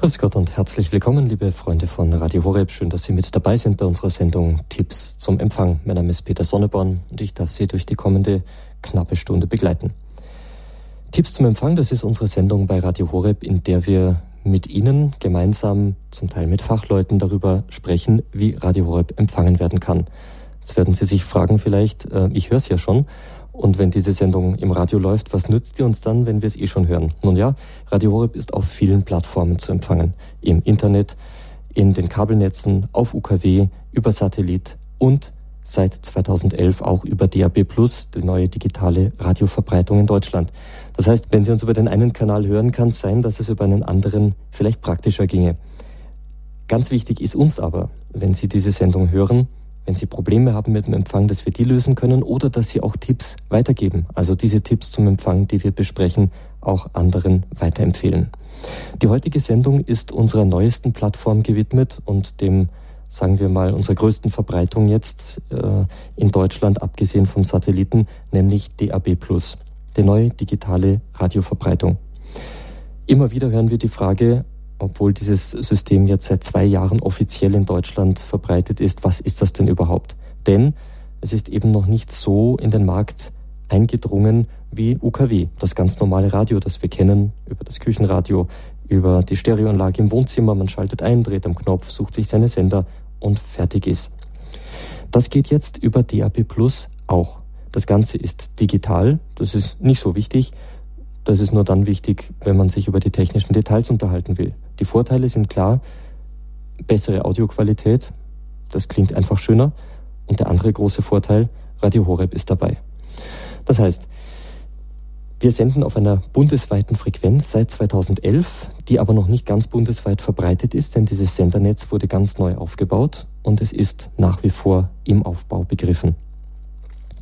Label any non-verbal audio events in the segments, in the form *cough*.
Grüß Gott und herzlich willkommen, liebe Freunde von Radio Horeb. Schön, dass Sie mit dabei sind bei unserer Sendung Tipps zum Empfang. Mein Name ist Peter Sonneborn und ich darf Sie durch die kommende knappe Stunde begleiten. Tipps zum Empfang, das ist unsere Sendung bei Radio Horeb, in der wir mit Ihnen gemeinsam, zum Teil mit Fachleuten, darüber sprechen, wie Radio Horeb empfangen werden kann. Jetzt werden Sie sich fragen vielleicht, äh, ich höre es ja schon, und wenn diese Sendung im Radio läuft, was nützt die uns dann, wenn wir es eh schon hören? Nun ja, Radio Horeb ist auf vielen Plattformen zu empfangen. Im Internet, in den Kabelnetzen, auf UKW, über Satellit und seit 2011 auch über DAB+, die neue digitale Radioverbreitung in Deutschland. Das heißt, wenn Sie uns über den einen Kanal hören, kann es sein, dass es über einen anderen vielleicht praktischer ginge. Ganz wichtig ist uns aber, wenn Sie diese Sendung hören, wenn Sie Probleme haben mit dem Empfang, dass wir die lösen können oder dass Sie auch Tipps weitergeben. Also diese Tipps zum Empfang, die wir besprechen, auch anderen weiterempfehlen. Die heutige Sendung ist unserer neuesten Plattform gewidmet und dem, sagen wir mal, unserer größten Verbreitung jetzt äh, in Deutschland, abgesehen vom Satelliten, nämlich DAB+, die neue digitale Radioverbreitung. Immer wieder hören wir die Frage, obwohl dieses System jetzt seit zwei Jahren offiziell in Deutschland verbreitet ist, was ist das denn überhaupt? Denn es ist eben noch nicht so in den Markt eingedrungen wie UKW, das ganz normale Radio, das wir kennen, über das Küchenradio, über die Stereoanlage im Wohnzimmer. Man schaltet ein, dreht am Knopf, sucht sich seine Sender und fertig ist. Das geht jetzt über DAB Plus auch. Das Ganze ist digital, das ist nicht so wichtig. Das ist nur dann wichtig, wenn man sich über die technischen Details unterhalten will. Die Vorteile sind klar, bessere Audioqualität, das klingt einfach schöner. Und der andere große Vorteil, Radio Horeb ist dabei. Das heißt, wir senden auf einer bundesweiten Frequenz seit 2011, die aber noch nicht ganz bundesweit verbreitet ist, denn dieses Sendernetz wurde ganz neu aufgebaut und es ist nach wie vor im Aufbau begriffen.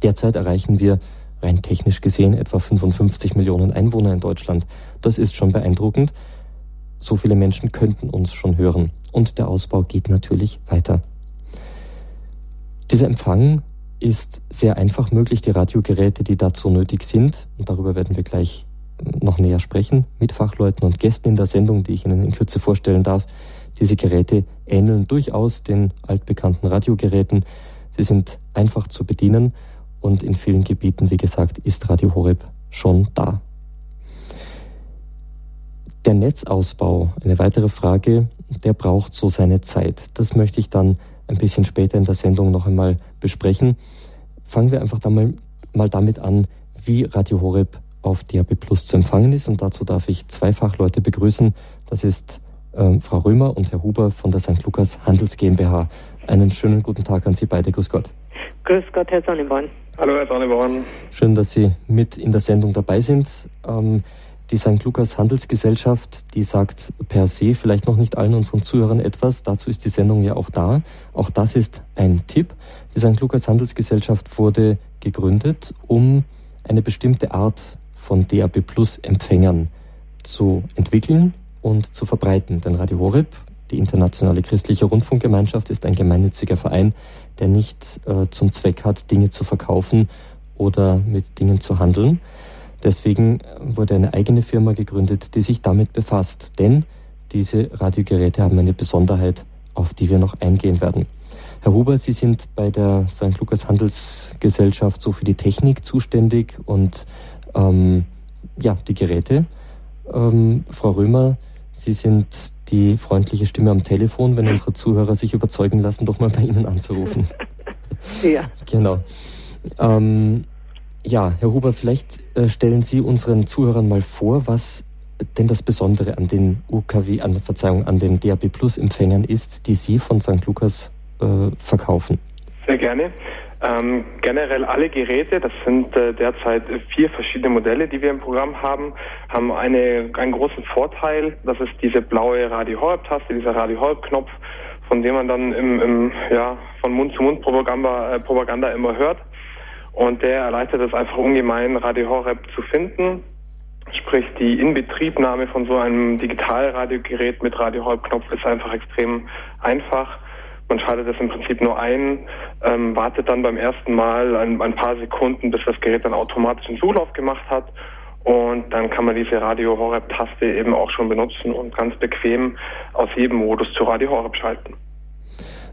Derzeit erreichen wir rein technisch gesehen etwa 55 Millionen Einwohner in Deutschland. Das ist schon beeindruckend. So viele Menschen könnten uns schon hören. Und der Ausbau geht natürlich weiter. Dieser Empfang ist sehr einfach möglich. Die Radiogeräte, die dazu nötig sind, und darüber werden wir gleich noch näher sprechen, mit Fachleuten und Gästen in der Sendung, die ich Ihnen in Kürze vorstellen darf. Diese Geräte ähneln durchaus den altbekannten Radiogeräten. Sie sind einfach zu bedienen und in vielen Gebieten, wie gesagt, ist Radio Horeb schon da. Der Netzausbau, eine weitere Frage, der braucht so seine Zeit. Das möchte ich dann ein bisschen später in der Sendung noch einmal besprechen. Fangen wir einfach mal, mal damit an, wie Radio Horeb auf DAB Plus zu empfangen ist. Und dazu darf ich zwei Fachleute begrüßen. Das ist äh, Frau Römer und Herr Huber von der St. Lukas Handels GmbH. Einen schönen guten Tag an Sie beide. Grüß Gott. Grüß Gott, Herr Sonneborn. Hallo, Herr Sonneborn. Schön, dass Sie mit in der Sendung dabei sind. Ähm, die St. Lukas Handelsgesellschaft, die sagt per se vielleicht noch nicht allen unseren Zuhörern etwas. Dazu ist die Sendung ja auch da. Auch das ist ein Tipp. Die St. Lukas Handelsgesellschaft wurde gegründet, um eine bestimmte Art von DAB Plus Empfängern zu entwickeln und zu verbreiten. Denn Radio Horeb, die internationale christliche Rundfunkgemeinschaft, ist ein gemeinnütziger Verein, der nicht äh, zum Zweck hat, Dinge zu verkaufen oder mit Dingen zu handeln. Deswegen wurde eine eigene Firma gegründet, die sich damit befasst. Denn diese Radiogeräte haben eine Besonderheit, auf die wir noch eingehen werden. Herr Huber, Sie sind bei der St. Lukas Handelsgesellschaft so für die Technik zuständig und ähm, ja, die Geräte. Ähm, Frau Römer, Sie sind die freundliche Stimme am Telefon, wenn unsere Zuhörer sich überzeugen lassen, doch mal bei Ihnen anzurufen. *laughs* ja. Genau. Ähm, ja, Herr Huber, vielleicht äh, stellen Sie unseren Zuhörern mal vor, was denn das Besondere an den UKW, an Verzeihung, an den DAB Plus Empfängern ist, die Sie von St. Lukas äh, verkaufen. Sehr gerne. Ähm, generell alle Geräte, das sind äh, derzeit vier verschiedene Modelle, die wir im Programm haben, haben eine, einen großen Vorteil. Das ist diese blaue Radio Horeb-Taste, dieser Radio Horeb-Knopf, von dem man dann im, im ja, von Mund zu Mund Propaganda, äh, Propaganda immer hört. Und der erleichtert es einfach ungemein, Radio Horeb zu finden. Sprich, die Inbetriebnahme von so einem Digitalradiogerät mit Radio Horeb-Knopf ist einfach extrem einfach. Man schaltet das im Prinzip nur ein, ähm, wartet dann beim ersten Mal ein, ein, paar Sekunden, bis das Gerät dann automatisch einen Suchlauf gemacht hat Und dann kann man diese Radio Horeb-Taste eben auch schon benutzen und ganz bequem aus jedem Modus zu Radio Horeb schalten.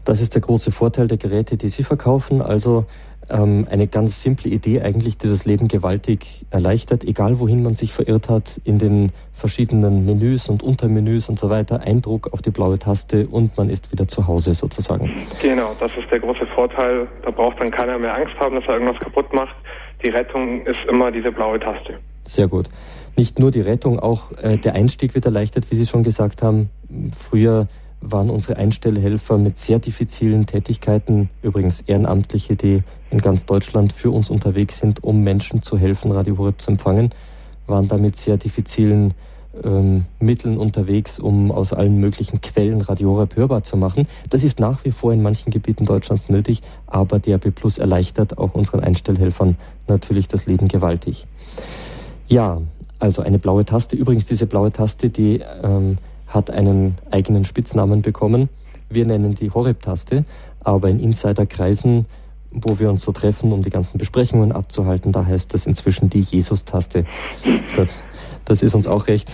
Das ist der große Vorteil der Geräte, die Sie verkaufen. Also ähm, eine ganz simple Idee eigentlich, die das Leben gewaltig erleichtert, egal wohin man sich verirrt hat, in den verschiedenen Menüs und Untermenüs und so weiter, Eindruck auf die blaue Taste und man ist wieder zu Hause sozusagen. Genau, das ist der große Vorteil. Da braucht dann keiner mehr Angst haben, dass er irgendwas kaputt macht. Die Rettung ist immer diese blaue Taste. Sehr gut. Nicht nur die Rettung, auch äh, der Einstieg wird erleichtert, wie Sie schon gesagt haben. Früher waren unsere Einstellhelfer mit sehr diffizilen Tätigkeiten, übrigens Ehrenamtliche, die in ganz Deutschland für uns unterwegs sind, um Menschen zu helfen, Radio Horeb zu empfangen, waren da mit sehr diffizilen ähm, Mitteln unterwegs, um aus allen möglichen Quellen Radio Horeb hörbar zu machen. Das ist nach wie vor in manchen Gebieten Deutschlands nötig, aber DAB Plus erleichtert auch unseren Einstellhelfern natürlich das Leben gewaltig. Ja, also eine blaue Taste. Übrigens, diese blaue Taste, die ähm, hat einen eigenen Spitznamen bekommen. Wir nennen die Horeb-Taste, aber in Insiderkreisen, wo wir uns so treffen, um die ganzen Besprechungen abzuhalten, da heißt das inzwischen die Jesus-Taste. Gut, das ist uns auch recht.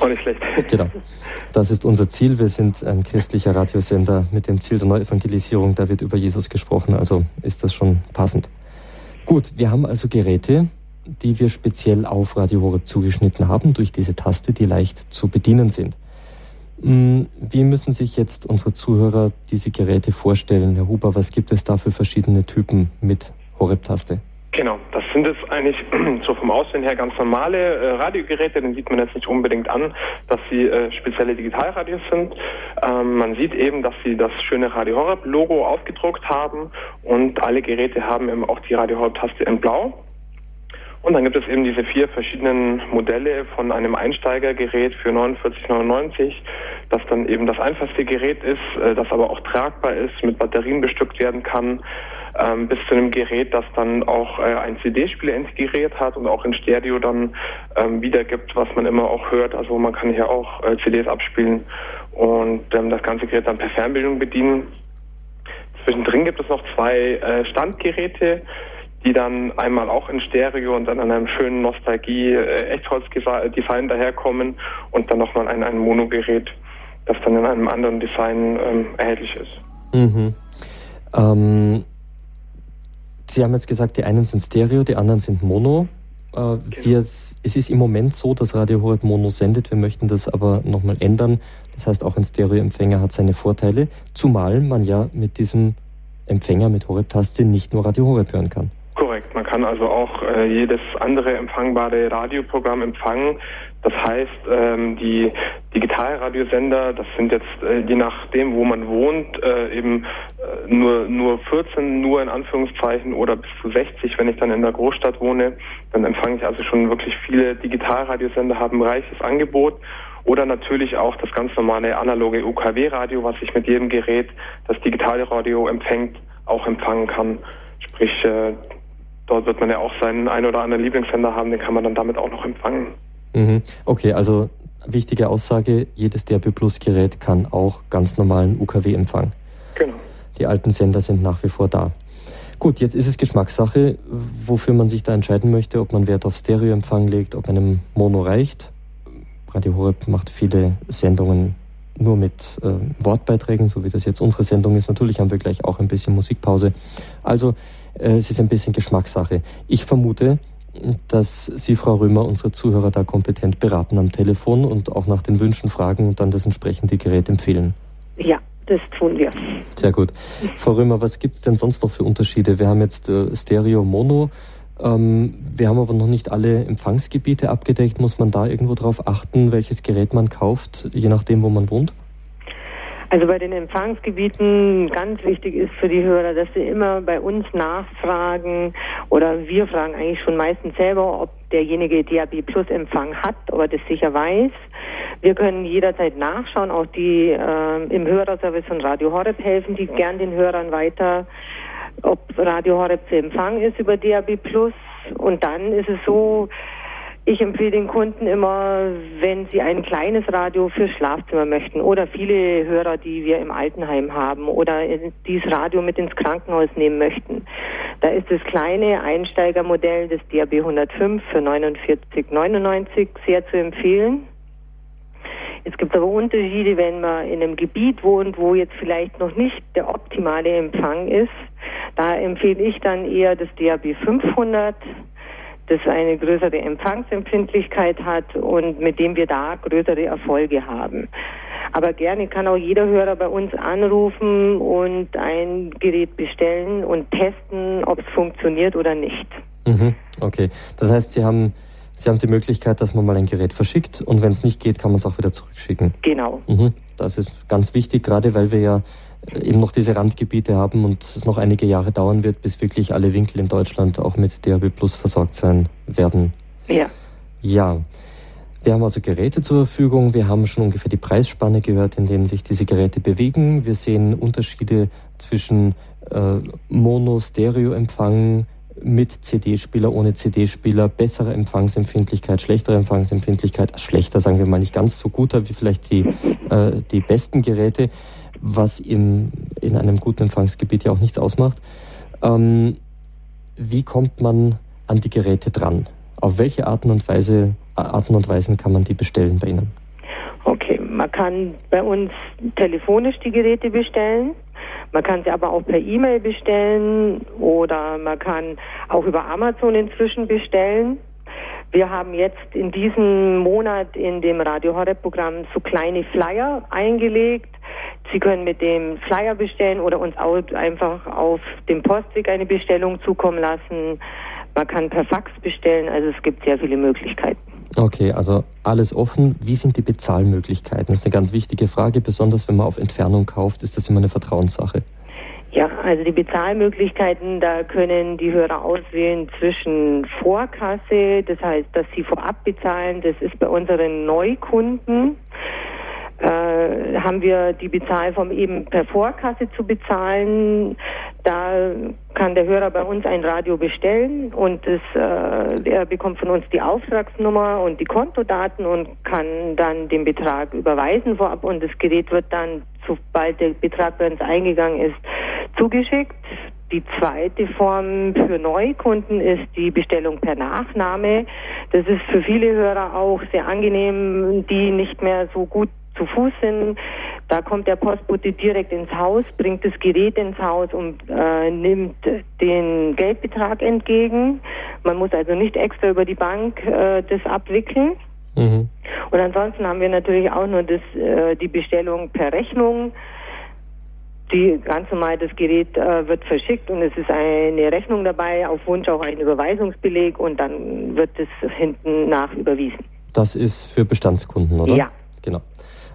Auch nicht schlecht. Genau. Das ist unser Ziel. Wir sind ein christlicher Radiosender mit dem Ziel der Neuevangelisierung. Da wird über Jesus gesprochen, also ist das schon passend. Gut, wir haben also Geräte, die wir speziell auf Radio Horeb zugeschnitten haben, durch diese Taste, die leicht zu bedienen sind. Mm, wie müssen sich jetzt unsere Zuhörer diese Geräte vorstellen? Herr Huber, was gibt es da für verschiedene Typen mit Horeb-Taste? Genau, das sind es eigentlich *clears throat* so vom Aussehen her ganz normale äh, Radiogeräte, den sieht man jetzt nicht unbedingt an, dass sie äh, spezielle Digitalradios sind. Ähm, man sieht eben, dass sie das schöne Radio Horeb Logo aufgedruckt haben und alle Geräte haben eben auch die Radio Horeb Taste in Blau. Und dann gibt es eben diese vier verschiedenen Modelle von einem Einsteigergerät für 49,99, das dann eben das einfachste Gerät ist, äh, das aber auch tragbar ist, mit Batterien bestückt werden kann, ähm, bis zu einem Gerät, das dann auch äh, ein CD-Spieler integriert hat und auch in Stereo dann ähm, wiedergibt, was man immer auch hört. Also man kann hier auch äh, CDs abspielen und ähm, das ganze Gerät dann per Fernbedienung bedienen. Zwischendrin gibt es noch zwei Standgeräte, die dann einmal auch in Stereo und dann an einem schönen Nostalgie-Echtholz-Design daherkommen und dann nochmal ein, ein Monogerät, das dann in einem anderen Design ähm, erhältlich ist. Mhm. Ähm, Sie haben jetzt gesagt, die einen sind Stereo, die anderen sind Mono. Äh, genau. wir, es ist im Moment so, dass Radio Horeb Mono sendet. Wir möchten das aber nochmal ändern. Das heißt, auch ein Stereoempfänger hat seine Vorteile, zumal man ja mit diesem Empfänger mit Horeb-Taste nicht nur Radio Horeb hören kann. Korrekt. Man kann also auch äh, jedes andere empfangbare Radioprogramm empfangen. Das heißt, ähm, die Digitalradiosender, das sind jetzt äh, je nachdem, wo man wohnt, äh, eben äh, nur nur 14, nur in Anführungszeichen oder bis zu 60, wenn ich dann in der Großstadt wohne. Dann empfange ich also schon wirklich viele Digitalradiosender, haben ein reiches Angebot. Oder natürlich auch das ganz normale analoge UKW-Radio, was ich mit jedem Gerät, das Digitalradio empfängt, auch empfangen kann. Sprich, äh, dort wird man ja auch seinen ein oder anderen Lieblingssender haben, den kann man dann damit auch noch empfangen. Mhm. Okay, also wichtige Aussage, jedes DRB Plus Gerät kann auch ganz normalen UKW empfangen. Genau. Die alten Sender sind nach wie vor da. Gut, jetzt ist es Geschmackssache, wofür man sich da entscheiden möchte, ob man Wert auf Stereoempfang legt, ob einem Mono reicht. Radio Horeb macht viele Sendungen nur mit äh, Wortbeiträgen, so wie das jetzt unsere Sendung ist. Natürlich haben wir gleich auch ein bisschen Musikpause. Also äh, es ist ein bisschen Geschmackssache. Ich vermute, dass Sie, Frau Römer, unsere Zuhörer da kompetent beraten am Telefon und auch nach den Wünschen fragen und dann das entsprechende Gerät empfehlen. Ja, das tun wir. Sehr gut. Frau Römer, was gibt es denn sonst noch für Unterschiede? Wir haben jetzt äh, Stereo, Mono. Ähm, wir haben aber noch nicht alle Empfangsgebiete abgedeckt. Muss man da irgendwo darauf achten, welches Gerät man kauft, je nachdem, wo man wohnt? Also bei den Empfangsgebieten ganz wichtig ist für die Hörer, dass sie immer bei uns nachfragen oder wir fragen eigentlich schon meistens selber, ob derjenige DAB Plus Empfang hat, ob er das sicher weiß. Wir können jederzeit nachschauen, auch die äh, im Hörerservice von Radio Horeb helfen, die gern den Hörern weiter, ob Radio Horeb zu empfangen ist über DAB Plus. Und dann ist es so, Ich empfehle den Kunden immer, wenn sie ein kleines Radio fürs Schlafzimmer möchten oder viele Hörer, die wir im Altenheim haben oder dieses Radio mit ins Krankenhaus nehmen möchten. Da ist das kleine Einsteigermodell des DAB 105 für 49,99 sehr zu empfehlen. Es gibt aber Unterschiede, wenn man in einem Gebiet wohnt, wo jetzt vielleicht noch nicht der optimale Empfang ist. Da empfehle ich dann eher das DAB 500 das eine größere Empfangsempfindlichkeit hat und mit dem wir da größere Erfolge haben. Aber gerne kann auch jeder Hörer bei uns anrufen und ein Gerät bestellen und testen, ob es funktioniert oder nicht. Mhm, okay, das heißt, Sie haben Sie haben die Möglichkeit, dass man mal ein Gerät verschickt und wenn es nicht geht, kann man es auch wieder zurückschicken. Genau. Mhm. Das ist ganz wichtig, gerade weil wir ja äh, eben noch diese Randgebiete haben und es noch einige Jahre dauern wird, bis wirklich alle Winkel in Deutschland auch mit DAB Plus versorgt sein werden. Ja. Ja. Wir haben also Geräte zur Verfügung. Wir haben schon ungefähr die Preisspanne gehört, in denen sich diese Geräte bewegen. Wir sehen Unterschiede zwischen äh, Mono-Stereo-Empfang, mit CD-Spieler, ohne CD-Spieler, bessere Empfangsempfindlichkeit, schlechtere Empfangsempfindlichkeit, schlechter sagen wir mal nicht ganz so guter wie vielleicht die, äh, die besten Geräte, was im, in einem guten Empfangsgebiet ja auch nichts ausmacht. Ähm, wie kommt man an die Geräte dran? Auf welche Arten und Weise, Arten und Weisen kann man die bestellen bei Ihnen? Okay, man kann bei uns telefonisch die Geräte bestellen. Man kann sie aber auch per E-Mail bestellen oder man kann auch über Amazon inzwischen bestellen. Wir haben jetzt in diesem Monat in dem Radio Horeb Programm so kleine Flyer eingelegt. Sie können mit dem Flyer bestellen oder uns auch einfach auf dem Postweg eine Bestellung zukommen lassen. Man kann per Fax bestellen, also es gibt sehr viele Möglichkeiten. Okay, also alles offen. Wie sind die Bezahlmöglichkeiten? Das ist eine ganz wichtige Frage, besonders wenn man auf Entfernung kauft, ist das immer eine Vertrauenssache. Ja, also die Bezahlmöglichkeiten, da können die Hörer auswählen zwischen Vorkasse, das heißt, dass sie vorab bezahlen, das ist bei unseren Neukunden äh, haben wir die Bezahlform eben per Vorkasse zu bezahlen. Da kann der Hörer bei uns ein Radio bestellen und das, äh, er bekommt von uns die Auftragsnummer und die Kontodaten und kann dann den Betrag überweisen vorab und das Gerät wird dann, sobald der Betrag bei uns eingegangen ist, zugeschickt. Die zweite Form für Neukunden ist die Bestellung per Nachname. Das ist für viele Hörer auch sehr angenehm, die nicht mehr so gut zu Fuß sind. Da kommt der Postbote direkt ins Haus, bringt das Gerät ins Haus und äh, nimmt den Geldbetrag entgegen. Man muss also nicht extra über die Bank äh, das abwickeln. Mhm. Und ansonsten haben wir natürlich auch nur das, äh, die Bestellung per Rechnung. Die ganz normal, das Gerät äh, wird verschickt und es ist eine Rechnung dabei, auf Wunsch auch ein Überweisungsbeleg und dann wird es hinten nach überwiesen. Das ist für Bestandskunden, oder? Ja. Genau.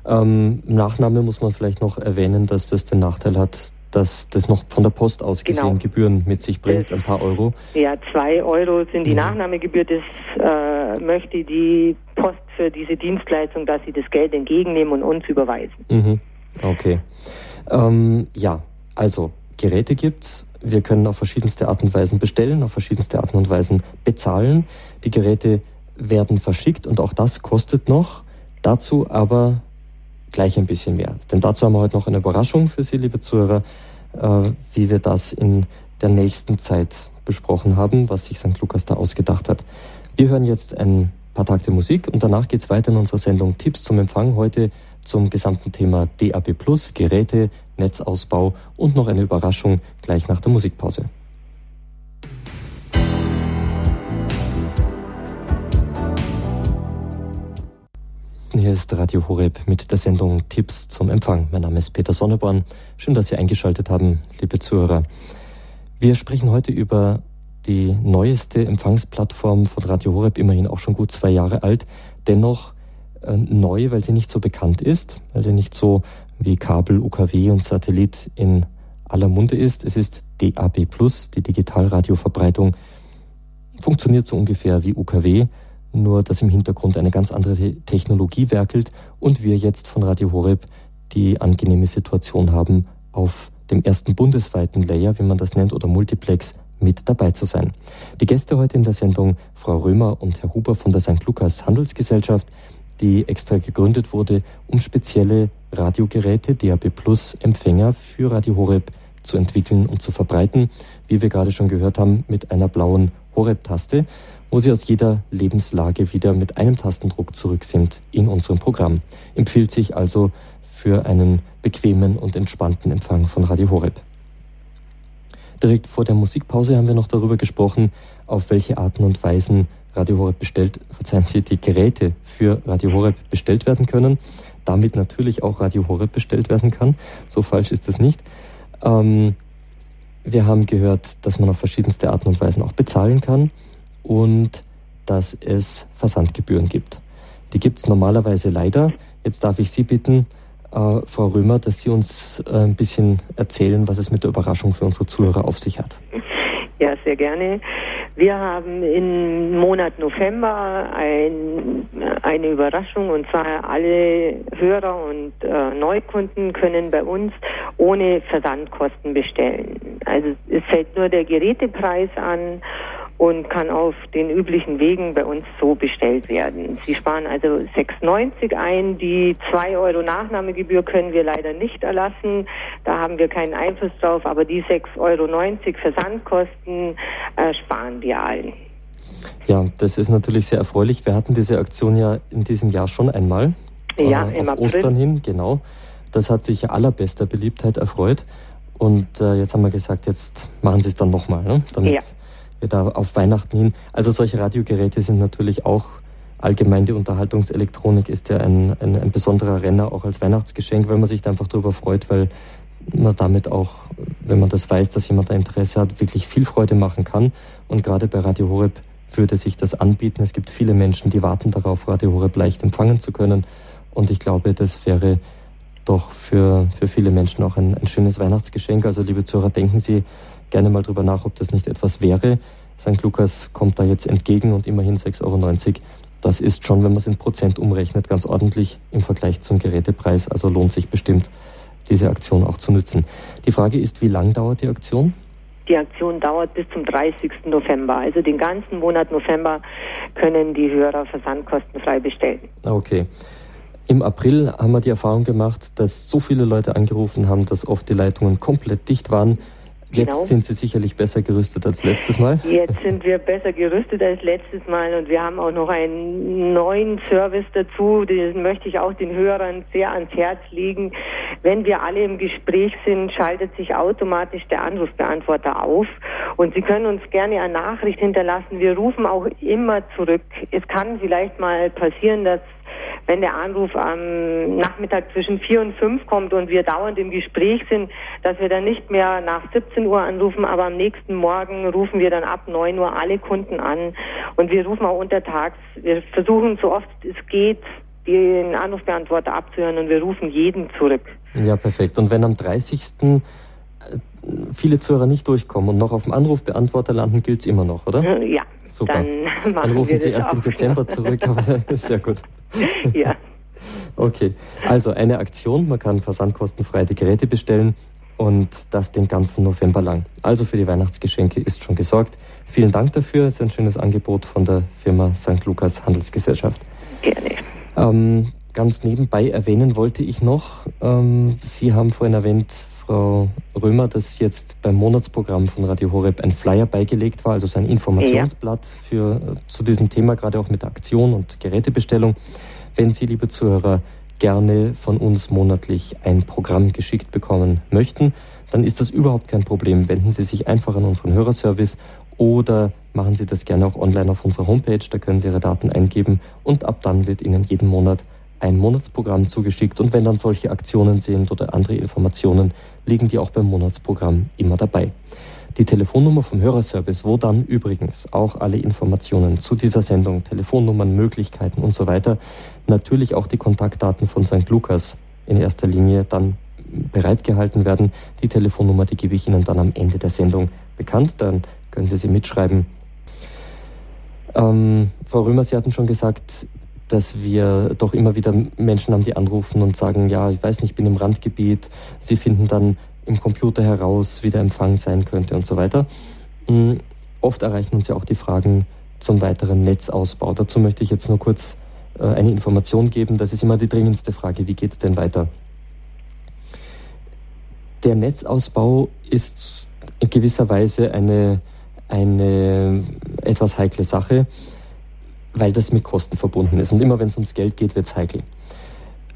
Ähm, Nachname muss man vielleicht noch erwähnen, dass das den Nachteil hat, dass das noch von der Post aus gesehen genau. Gebühren mit sich bringt, das, ein paar Euro. Ja, zwei Euro sind die mhm. Nachnahmegebühr. Das äh, möchte die Post für diese Dienstleistung, dass sie das Geld entgegennehmen und uns überweisen. Mhm. Okay. Ähm, ja, also Geräte gibt's. Wir können auf verschiedenste Art und Weisen bestellen, auf verschiedenste Art und Weisen bezahlen. Die Geräte werden verschickt und auch das kostet noch. Dazu aber gleich ein bisschen mehr. Denn dazu haben wir heute noch eine Überraschung für Sie, liebe Zuhörer, äh, wie wir das in der nächsten Zeit besprochen haben, was sich St. Lukas da ausgedacht hat. Wir hören jetzt ein paar Takte Musik und danach geht es weiter in unserer Sendung Tipps zum Empfang. Heute zum gesamten Thema DAB+, Geräte, Netzausbau und noch eine Überraschung gleich nach der Musikpause. Hier ist Radio Horeb mit der Sendung Tipps zum Empfang. Mein Name ist Peter Sonneborn. Schön, dass Sie eingeschaltet haben, liebe Zuhörer. Wir sprechen heute über die neueste Empfangsplattform von Radio Horeb, immerhin auch schon gut zwei Jahre alt. Dennoch äh, neu, weil sie nicht so bekannt ist, weil sie nicht so wie Kabel, UKW und Satellit in aller Munde ist. Es ist DAB+, die Digitalradioverbreitung. Funktioniert so ungefähr wie UKW nur dass im Hintergrund eine ganz andere Technologie werkelt und wir jetzt von Radio Horeb die angenehme Situation haben, auf dem ersten bundesweiten Layer, wie man das nennt, oder Multiplex mit dabei zu sein. Die Gäste heute in der Sendung Frau Römer und Herr Huber von der St. Lukas Handelsgesellschaft, die extra gegründet wurde, um spezielle Radiogeräte, DAB Plus Empfänger für Radio Horeb zu entwickeln und zu verbreiten, wie wir gerade schon gehört haben, mit einer blauen Horeb-Taste, wo Sie aus jeder Lebenslage wieder mit einem Tastendruck zurück sind in unserem Programm. Empfiehlt sich also für einen bequemen und entspannten Empfang von Radio Horeb. Direkt vor der Musikpause haben wir noch darüber gesprochen, auf welche Arten und Weisen Radio Horeb bestellt, verzeihen Sie, die Geräte für Radio Horeb bestellt werden können. Damit natürlich auch Radio Horeb bestellt werden kann. So falsch ist es nicht. Ähm, wir haben gehört, dass man auf verschiedenste Arten und Weisen auch bezahlen kann und dass es Versandgebühren gibt. Die gibt es normalerweise leider. Jetzt darf ich Sie bitten, äh, Frau Römer, dass Sie uns äh, ein bisschen erzählen, was es mit der Überraschung für unsere Zuhörer auf sich hat. Ja, sehr gerne. Wir haben im Monat November ein, eine Überraschung und zwar alle Hörer und äh, Neukunden können bei uns ohne Versandkosten bestellen. Also es fällt nur der Gerätepreis an und kann auf den üblichen Wegen bei uns so bestellt werden. Sie sparen also 6,90 ein. Die 2 Euro Nachnahmegebühr können wir leider nicht erlassen. Da haben wir keinen Einfluss drauf. Aber die 6,90 Euro Versandkosten äh, sparen wir allen. Ja, das ist natürlich sehr erfreulich. Wir hatten diese Aktion ja in diesem Jahr schon einmal. Ja, äh, im auf April. Ostern hin, genau. Das hat sich allerbester Beliebtheit erfreut. Und äh, jetzt haben wir gesagt, jetzt machen Sie es dann nochmal, ne? damit ja da auf Weihnachten hin. Also solche Radiogeräte sind natürlich auch allgemein die Unterhaltungselektronik ist ja ein, ein, ein, besonderer Renner auch als Weihnachtsgeschenk, weil man sich da einfach darüber freut, weil man damit auch, wenn man das weiß, dass jemand da Interesse hat, wirklich viel Freude machen kann. Und gerade bei Radio Horeb würde sich das anbieten. Es gibt viele Menschen, die warten darauf, Radio Horeb leicht empfangen zu können. Und ich glaube, das wäre doch für, für viele Menschen auch ein, ein schönes Weihnachtsgeschenk. Also liebe Zuhörer, denken Sie gerne mal drüber nach, ob das nicht etwas wäre. St. Lukas kommt da jetzt entgegen und immerhin 6,90 Euro. Das ist schon, wenn man es in Prozent umrechnet, ganz ordentlich im Vergleich zum Gerätepreis. Also lohnt sich bestimmt, diese Aktion auch zu nützen. Die Frage ist, wie lang dauert die Aktion? Die Aktion dauert bis zum 30. November. Also den ganzen Monat November können die Hörer versandkostenfrei bestellen. Okay. Im April haben wir die Erfahrung gemacht, dass so viele Leute angerufen haben, dass oft die Leitungen komplett dicht waren. Jetzt genau. sind Sie sicherlich besser gerüstet als letztes Mal. Jetzt sind wir besser gerüstet als letztes Mal und wir haben auch noch einen neuen Service dazu. Den möchte ich auch den Hörern sehr ans Herz legen. Wenn wir alle im Gespräch sind, schaltet sich automatisch der Anrufbeantworter auf und Sie können uns gerne eine Nachricht hinterlassen. Wir rufen auch immer zurück. Es kann vielleicht mal passieren, dass wenn der Anruf am Nachmittag zwischen vier und fünf kommt und wir dauernd im Gespräch sind, dass wir dann nicht mehr nach 17 Uhr anrufen, aber am nächsten Morgen rufen wir dann ab 9 Uhr alle Kunden an und wir rufen auch untertags. Wir versuchen so oft es geht, den Anrufbeantworter abzuhören und wir rufen jeden zurück. Ja, perfekt. Und wenn am 30 viele Zuhörer nicht durchkommen und noch auf dem Anrufbeantworter landen, gilt es immer noch, oder? Ja. Super. Dann, dann rufen Sie erst im Dezember zurück, aber *laughs* *laughs* sehr gut. Ja. Okay, also eine Aktion, man kann versandkostenfrei die Geräte bestellen und das den ganzen November lang. Also für die Weihnachtsgeschenke ist schon gesorgt. Vielen Dank dafür, es ist ein schönes Angebot von der Firma St. Lukas Handelsgesellschaft. Gerne. Ähm, ganz nebenbei erwähnen wollte ich noch, ähm, Sie haben vorhin erwähnt, Frau Römer, dass jetzt beim Monatsprogramm von Radio Horeb ein Flyer beigelegt war, also so ein Informationsblatt für, zu diesem Thema, gerade auch mit Aktion und Gerätebestellung. Wenn Sie, liebe Zuhörer, gerne von uns monatlich ein Programm geschickt bekommen möchten, dann ist das überhaupt kein Problem. Wenden Sie sich einfach an unseren Hörerservice oder machen Sie das gerne auch online auf unserer Homepage. Da können Sie Ihre Daten eingeben und ab dann wird Ihnen jeden Monat ein Monatsprogramm zugeschickt und wenn dann solche Aktionen sind oder andere Informationen, liegen die auch beim Monatsprogramm immer dabei. Die Telefonnummer vom Hörerservice, wo dann übrigens auch alle Informationen zu dieser Sendung, Telefonnummern, Möglichkeiten und so weiter, natürlich auch die Kontaktdaten von St. Lukas in erster Linie dann bereitgehalten werden. Die Telefonnummer, die gebe ich Ihnen dann am Ende der Sendung bekannt, dann können Sie sie mitschreiben. Ähm, Frau Römer, Sie hatten schon gesagt, dass wir doch immer wieder Menschen haben, die anrufen und sagen, ja, ich weiß nicht, ich bin im Randgebiet. Sie finden dann im Computer heraus, wie der Empfang sein könnte und so weiter. Hm, oft erreichen uns ja auch die Fragen zum weiteren Netzausbau. Dazu möchte ich jetzt nur kurz äh, eine Information geben. Das ist immer die dringendste Frage. Wie geht es denn weiter? Der Netzausbau ist in gewisser Weise eine, eine etwas heikle Sache, weil das mit Kosten verbunden ist. Und immer wenn es ums Geld geht, wird es heikel.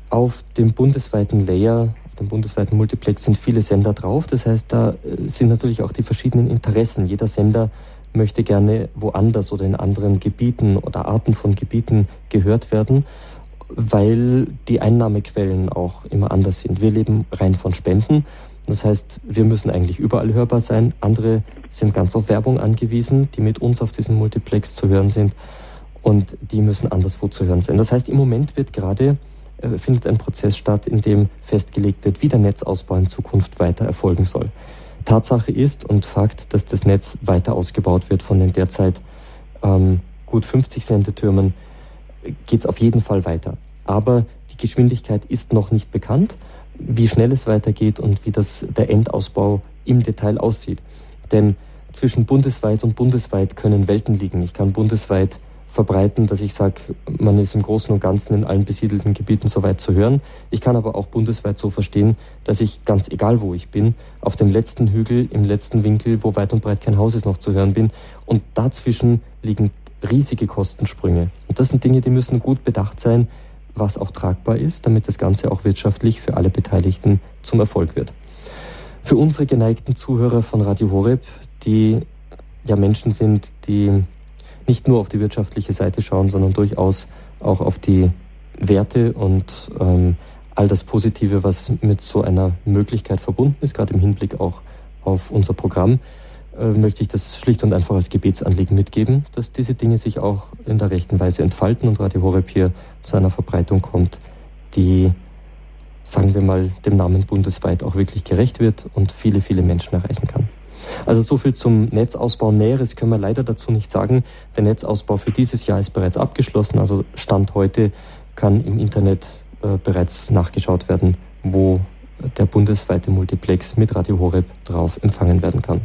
Auf dem bundesweiten Layer, auf dem bundesweiten Multiplex sind viele Sender drauf. Das heißt, da äh, sind natürlich auch die verschiedenen Interessen. Jeder Sender möchte gerne woanders oder in anderen Gebieten oder Arten von Gebieten gehört werden, weil die Einnahmequellen auch immer anders sind. Wir leben rein von Spenden. Das heißt, wir müssen eigentlich überall hörbar sein. Andere sind ganz auf Werbung angewiesen, die mit uns auf diesem Multiplex zu hören sind. Und die müssen anderswo zu hören sein. Das heißt, im Moment wird gerade äh, findet ein Prozess statt, in dem festgelegt wird, wie der Netzausbau in Zukunft weiter erfolgen soll. Tatsache ist und Fakt, dass das Netz weiter ausgebaut wird von den derzeit ähm, gut 50 Sendetürmen, geht es auf jeden Fall weiter. Aber die Geschwindigkeit ist noch nicht bekannt, wie schnell es weitergeht und wie das, der Endausbau im Detail aussieht. Denn zwischen bundesweit und bundesweit können Welten liegen. Ich kann bundesweit verbreiten, dass ich sage, man ist im Großen und Ganzen in allen besiedelten Gebieten soweit zu hören. Ich kann aber auch bundesweit so verstehen, dass ich ganz egal, wo ich bin, auf dem letzten Hügel, im letzten Winkel, wo weit und breit kein Haus ist, noch zu hören bin. Und dazwischen liegen riesige Kostensprünge. Und das sind Dinge, die müssen gut bedacht sein, was auch tragbar ist, damit das Ganze auch wirtschaftlich für alle Beteiligten zum Erfolg wird. Für unsere geneigten Zuhörer von Radio Horeb, die ja Menschen sind, die nicht nur auf die wirtschaftliche Seite schauen, sondern durchaus auch auf die Werte und ähm, all das Positive, was mit so einer Möglichkeit verbunden ist, gerade im Hinblick auch auf unser Programm, äh, möchte ich das schlicht und einfach als Gebetsanliegen mitgeben, dass diese Dinge sich auch in der rechten Weise entfalten und Radio Horeb hier zu einer Verbreitung kommt, die, sagen wir mal, dem Namen bundesweit auch wirklich gerecht wird und viele, viele Menschen erreichen kann. Also so viel zum Netzausbau. Näheres können wir leider dazu nicht sagen. Der Netzausbau für dieses Jahr ist bereits abgeschlossen. Also Stand heute kann im Internet äh, bereits nachgeschaut werden, wo der bundesweite Multiplex mit Radio Horeb drauf empfangen werden kann.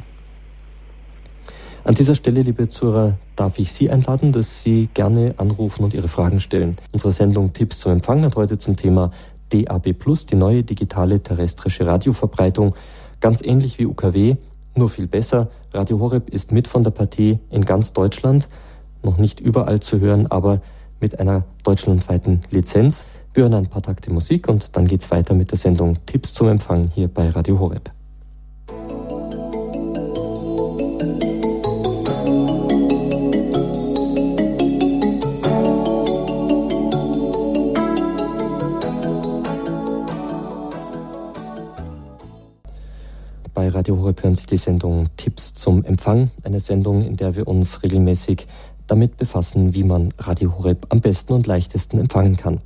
An dieser Stelle, liebe Zuhörer, darf ich Sie einladen, dass Sie gerne anrufen und Ihre Fragen stellen. Unsere Sendung Tipps zum Empfang hat heute zum Thema DAB Plus, die neue digitale terrestrische Radioverbreitung, ganz ähnlich wie UKW nur viel besser. Radio Horeb ist mit von der Partie in ganz Deutschland, noch nicht überall zu hören, aber mit einer deutschlandweiten Lizenz. Wir hören ein paar Takte Musik und dann geht's weiter mit der Sendung Tipps zum Empfang hier bei Radio Horeb. Radio Horeb die Sendung Tipps zum Empfang, eine Sendung, in der wir uns regelmäßig damit befassen, wie man Radio Horeb am besten und leichtesten empfangen kann.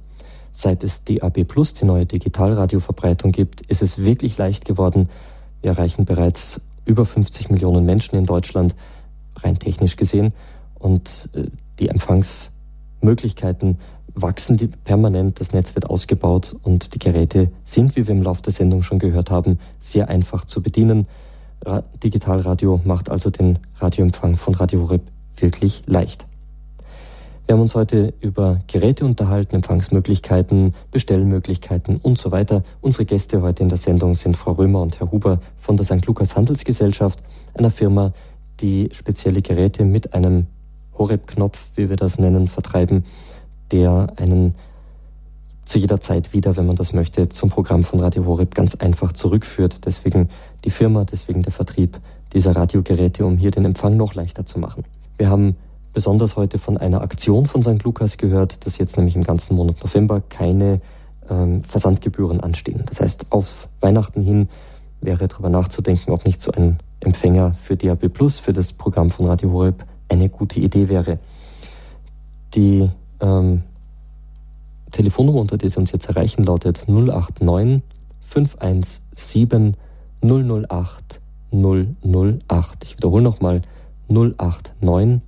Seit es DAB Plus, die neue Digitalradioverbreitung gibt, ist es wirklich leicht geworden. Wir erreichen bereits über 50 Millionen Menschen in Deutschland, rein technisch gesehen. Und äh, die Empfangsmöglichkeiten wachsen die permanent, das Netz wird ausgebaut und die Geräte sind, wie wir im Laufe der Sendung schon gehört haben, sehr einfach zu bedienen. Ra Digitalradio macht also den Radioempfang von Radio Horeb wirklich leicht. Wir haben uns heute über Geräte unterhalten, Empfangsmöglichkeiten, Bestellmöglichkeiten und so weiter. Unsere Gäste heute in der Sendung sind Frau Römer und Herr Huber von der St. Lukas Handelsgesellschaft, einer Firma, die spezielle Geräte mit einem Horeb-Knopf, wie wir das nennen, vertreiben der einen zu jeder Zeit wieder, wenn man das möchte, zum Programm von Radio Horeb ganz einfach zurückführt. Deswegen die Firma, deswegen der Vertrieb dieser Radiogeräte, um hier den Empfang noch leichter zu machen. Wir haben besonders heute von einer Aktion von St. Lukas gehört, dass jetzt nämlich im ganzen Monat November keine ähm, Versandgebühren anstehen. Das heißt, auf Weihnachten hin wäre darüber nachzudenken, ob nicht so ein Empfänger für DAB Plus, für das Programm von Radio Horeb, eine gute Idee wäre. Die ähm, Telefonnummer, unter der Sie uns jetzt erreichen, lautet 089 517 008 008. Ich wiederhole nochmal 089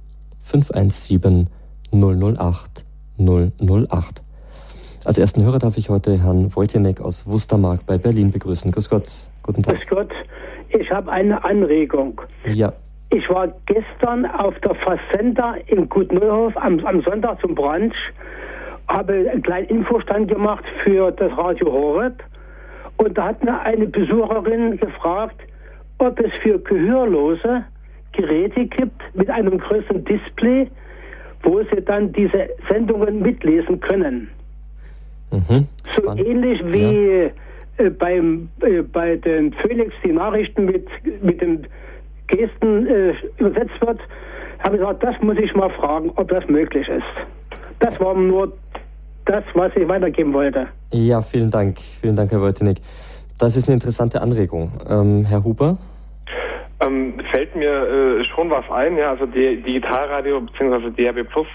517 008 008. Als ersten Hörer darf ich heute Herrn Wojtienek aus Wustermark bei Berlin begrüßen. Grüß Gott. Guten Tag. Grüß Gott. Ich habe eine Anregung. Ja. Ich war gestern auf der Fassenda in Gut Neuhof am, am Sonntag zum Brunch, habe einen kleinen Infostand gemacht für das Radio Horeb und da hat mir eine Besucherin gefragt, ob es für Gehörlose Geräte gibt mit einem größeren Display, wo sie dann diese Sendungen mitlesen können. Mhm. So ähnlich wie ja. äh, beim, äh, bei den Phoenix die Nachrichten mit, mit den Gesten äh, übersetzt wird, habe ich gesagt, das muss ich mal fragen, ob das möglich ist. Das war nur das, was ich weitergeben wollte. Ja, vielen Dank. Vielen Dank, Herr Wojtynek. Das ist eine interessante Anregung. Ähm, Herr Huber? Ähm, fällt mir äh, schon was ein, ja, also die Digitalradio bzw. DRB Plus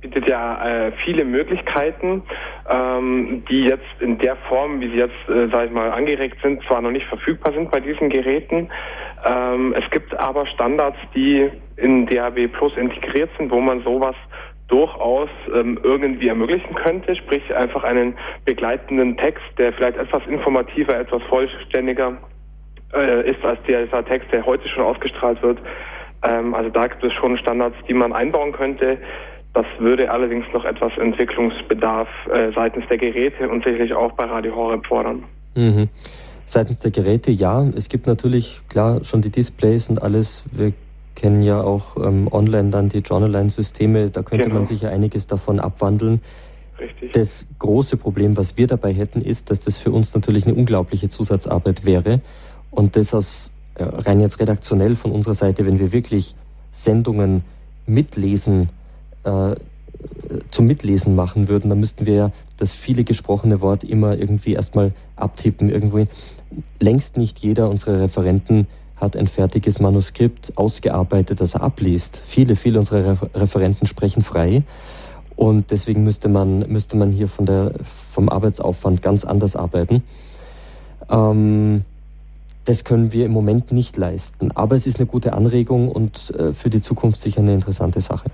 bietet ja äh, viele Möglichkeiten, ähm, die jetzt in der Form, wie sie jetzt, äh, sage ich mal, angeregt sind, zwar noch nicht verfügbar sind bei diesen Geräten. Ähm, es gibt aber Standards, die in DAB Plus integriert sind, wo man sowas durchaus ähm, irgendwie ermöglichen könnte, sprich einfach einen begleitenden Text, der vielleicht etwas informativer, etwas vollständiger äh, ist als dieser Text, der heute schon ausgestrahlt wird. Ähm, also da gibt es schon Standards, die man einbauen könnte. Das würde allerdings noch etwas Entwicklungsbedarf äh, seitens der Geräte und sicherlich auch bei Radio Horeb fordern. Mhm. Seitens der Geräte ja. Es gibt natürlich klar schon die Displays und alles. Wir kennen ja auch ähm, online dann die Journaline-Systeme. Da könnte genau. man sicher einiges davon abwandeln. Richtig. Das große Problem, was wir dabei hätten, ist, dass das für uns natürlich eine unglaubliche Zusatzarbeit wäre. Und das aus äh, rein jetzt redaktionell von unserer Seite, wenn wir wirklich Sendungen mitlesen äh, zum Mitlesen machen würden, dann müssten wir ja das viele gesprochene Wort immer irgendwie erstmal abtippen irgendwo. Längst nicht jeder unserer Referenten hat ein fertiges Manuskript ausgearbeitet, das er abliest. Viele, viele unserer Referenten sprechen frei. Und deswegen müsste man, müsste man hier von der, vom Arbeitsaufwand ganz anders arbeiten. Ähm, das können wir im Moment nicht leisten. Aber es ist eine gute Anregung und äh, für die Zukunft sicher eine interessante Sache.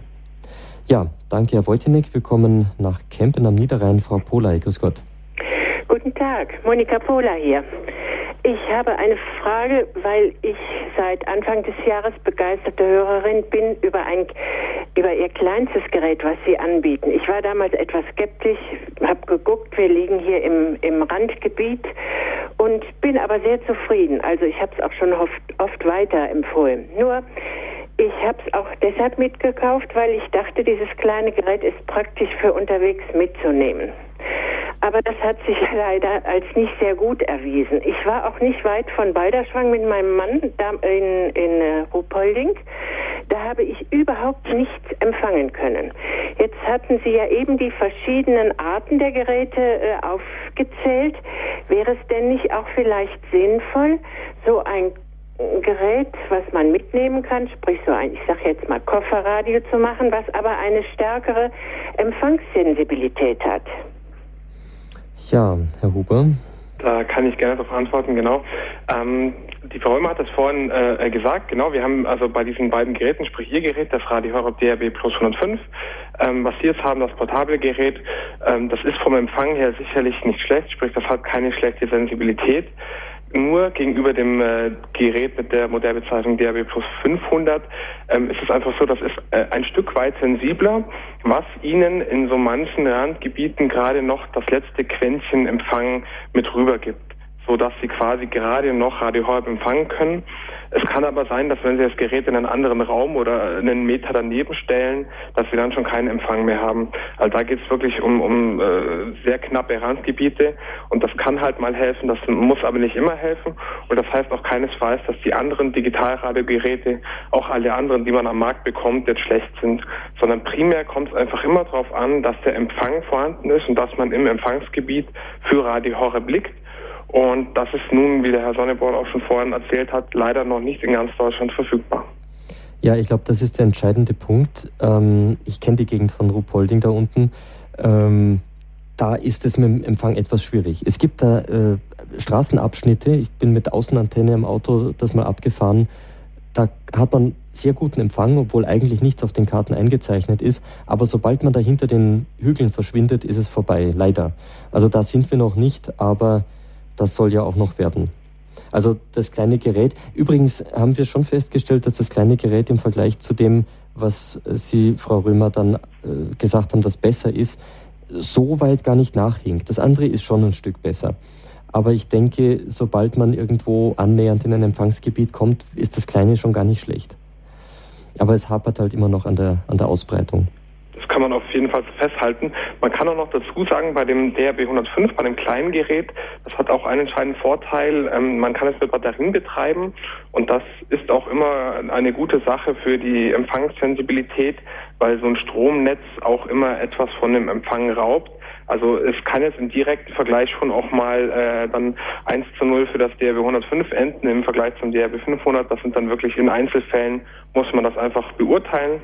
Ja, danke, Herr Wojtynek. Wir kommen nach Kempen am Niederrhein. Frau Polay, grüß Gott. Guten Tag, Monika Pola hier. Ich habe eine Frage, weil ich seit Anfang des Jahres begeisterte Hörerin bin über ein über ihr kleinstes Gerät, was sie anbieten. Ich war damals etwas skeptisch, habe geguckt, wir liegen hier im, im Randgebiet und bin aber sehr zufrieden. Also ich habe es auch schon oft, oft weiterempfohlen. Nur ich habe es auch deshalb mitgekauft, weil ich dachte, dieses kleine Gerät ist praktisch für unterwegs mitzunehmen. Aber das hat sich *laughs* leider als nicht sehr gut erwiesen. Ich war auch nicht weit von Balderschwang mit meinem Mann in, in äh. Da habe ich überhaupt nichts empfangen können. Jetzt hatten Sie ja eben die verschiedenen Arten der Geräte äh, aufgezählt. Wäre es denn nicht auch vielleicht sinnvoll, so ein Gerät, was man mitnehmen kann, sprich so ein, ich sage jetzt mal Kofferradio zu machen, was aber eine stärkere Empfangssensibilität hat. Ja, Herr Huber. Da kann ich gerne darauf antworten, genau. Ähm, die Frau Römer hat das vorhin äh, gesagt, genau, wir haben also bei diesen beiden Geräten, sprich Ihr Gerät, das Radio Horeb DRB Plus 105, ähm, was Sie jetzt haben, das portable Gerät, ähm, das ist vom Empfang her sicherlich nicht schlecht, sprich das hat keine schlechte Sensibilität. Nur gegenüber dem äh, Gerät mit der Modellbezeichnung DAB Plus 500 ähm, ist es einfach so, das ist äh, ein Stück weit sensibler, was Ihnen in so manchen Randgebieten gerade noch das letzte Quäntchen Empfang mit rübergibt so dass sie quasi gerade noch Radio Horeb empfangen können. Es kann aber sein, dass wenn sie das Gerät in einen anderen Raum oder einen Meter daneben stellen, dass sie dann schon keinen Empfang mehr haben. Also da geht es wirklich um, um äh, sehr knappe Randgebiete und das kann halt mal helfen, das muss aber nicht immer helfen und das heißt auch keinesfalls, dass die anderen Digitalradiogeräte, auch alle anderen, die man am Markt bekommt, jetzt schlecht sind, sondern primär kommt es einfach immer darauf an, dass der Empfang vorhanden ist und dass man im Empfangsgebiet für Radio Horeb liegt und das ist nun, wie der Herr Sonneborn auch schon vorhin erzählt hat, leider noch nicht in ganz Deutschland verfügbar. Ja, ich glaube, das ist der entscheidende Punkt. Ähm, ich kenne die Gegend von Ruhpolding da unten. Ähm, da ist es mit dem Empfang etwas schwierig. Es gibt da äh, Straßenabschnitte, ich bin mit Außenantenne im Auto das mal abgefahren, da hat man sehr guten Empfang, obwohl eigentlich nichts auf den Karten eingezeichnet ist. Aber sobald man da hinter den Hügeln verschwindet, ist es vorbei, leider. Also da sind wir noch nicht, aber das soll ja auch noch werden. Also das kleine Gerät. Übrigens haben wir schon festgestellt, dass das kleine Gerät im Vergleich zu dem, was Sie, Frau Römer, dann äh, gesagt haben, das besser ist, so weit gar nicht nachhinkt. Das andere ist schon ein Stück besser. Aber ich denke, sobald man irgendwo annähernd in ein Empfangsgebiet kommt, ist das Kleine schon gar nicht schlecht. Aber es hapert halt immer noch an der, an der Ausbreitung. Kann man auf jeden Fall festhalten. Man kann auch noch dazu sagen, bei dem DRB 105, bei dem kleinen Gerät, das hat auch einen entscheidenden Vorteil. Ähm, man kann es mit Batterien betreiben und das ist auch immer eine gute Sache für die Empfangssensibilität, weil so ein Stromnetz auch immer etwas von dem Empfang raubt. Also es kann jetzt im direkten Vergleich schon auch mal äh, dann 1 zu 0 für das DRB 105 enden im Vergleich zum DRB 500. Das sind dann wirklich in Einzelfällen, muss man das einfach beurteilen.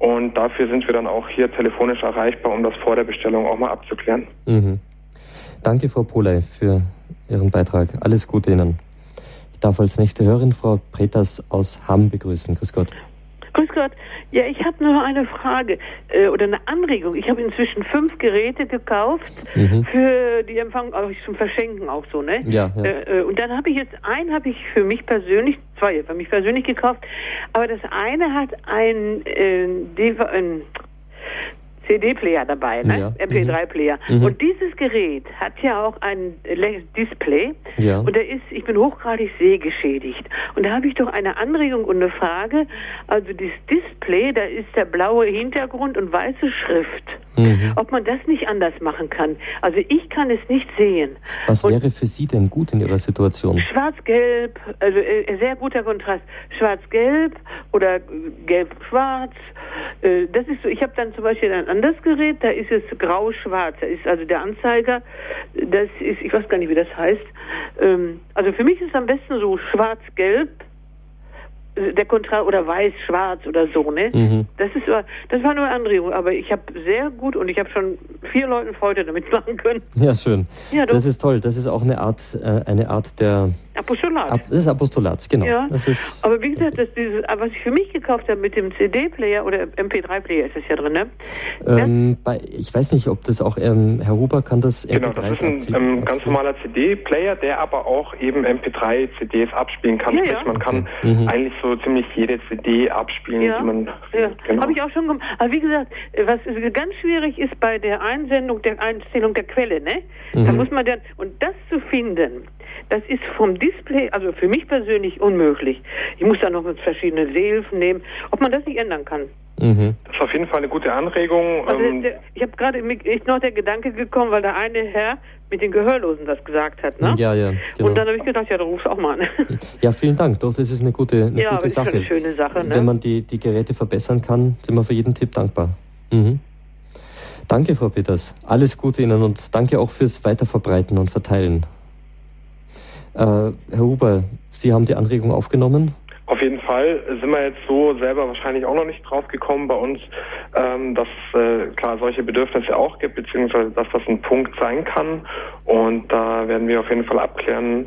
Und dafür sind wir dann auch hier telefonisch erreichbar, um das vor der Bestellung auch mal abzuklären. Mhm. Danke, Frau Poley, für Ihren Beitrag. Alles Gute Ihnen. Ich darf als nächste Hörerin Frau Preters aus Hamm begrüßen. Grüß Gott. Grüß Gott. Ja, ich habe nur eine Frage äh, oder eine Anregung. Ich habe inzwischen fünf Geräte gekauft mhm. für die Empfang, also zum Verschenken auch so, ne? Ja. ja. Äh, äh und dann habe ich jetzt einen habe ich für mich persönlich, zwei für mich persönlich gekauft, aber das eine hat ein, äh, ein CD-Player dabei, ne? Ja. MP3-Player. Mhm. mhm. Und dieses Gerät hat ja auch ein Display. Ja. Und da ist, ich bin hochgradig sehgeschädigt. Und da habe ich doch eine Anregung und eine Frage. Also das Display, da ist der blaue Hintergrund und weiße Schrift. Mhm. Ob man das nicht anders machen kann. Also ich kann es nicht sehen. Was und wäre für Sie denn gut in Ihrer Situation? Schwarz-Gelb, also äh, sehr guter Kontrast. Schwarz-Gelb oder Gelb-Schwarz. Äh, das ist so. Ich habe dann zum Beispiel ein anderes Gerät, da ist es grau-schwarz. Da ist also der Anzeiger, das ist, ich weiß gar nicht, wie das heißt. Ähm, also für mich ist es am besten so schwarz-gelb der Kontrast oder weiß, schwarz oder so, ne? Mhm. Das ist das war nur eine Anregung, aber ich habe sehr gut und ich habe schon vier Leuten Freude damit *laughs* machen können. Ja, schön. Ja, das ist toll. Das ist auch eine Art, äh, eine Art der Apostolat. Ab, das ist Apostolat, genau. Ja. Das ist aber wie gesagt, das dieses, was ich für mich gekauft habe mit dem CD-Player oder MP3-Player ist es ja drin, ne? Ähm, bei, ich weiß nicht, ob das auch, ähm, Herr Huber kann das MP3 Genau, das ist ein ähm, ganz normaler CD-Player, der aber auch eben MP3-CDs abspielen kann. Ja, ja. Man kann okay. mhm. eigentlich so ziemlich jede CD abspielen, ja. die man. Ja. Genau. Habe ich auch schon gemacht. Aber wie gesagt, was ganz schwierig ist bei der Einsendung, der Einstellung der Quelle, ne? Mhm. Da muss man dann, und das zu finden, das ist vom Display, also für mich persönlich unmöglich. Ich muss da noch verschiedene Sehhilfen nehmen, ob man das nicht ändern kann. Mhm. Das ist auf jeden Fall eine gute Anregung. Also ähm, der, ich habe gerade ist noch der Gedanke gekommen, weil der eine Herr mit den Gehörlosen das gesagt hat, ne? Ja, ja. Genau. Und dann habe ich gedacht, ja, du rufst auch mal an. Ja, vielen Dank. Doch, das ist eine gute, eine ja, gute ist Sache. eine schöne Sache. Ne? Wenn man die, die Geräte verbessern kann, sind wir für jeden Tipp dankbar. Mhm. Danke, Frau Peters. Alles Gute Ihnen und danke auch fürs Weiterverbreiten und Verteilen. Äh, Herr Huber, Sie haben die Anregung aufgenommen? Auf jeden Fall sind wir jetzt so selber wahrscheinlich auch noch nicht drauf gekommen bei uns, ähm, dass äh, klar solche Bedürfnisse auch gibt, beziehungsweise dass das ein Punkt sein kann. Und da werden wir auf jeden Fall abklären,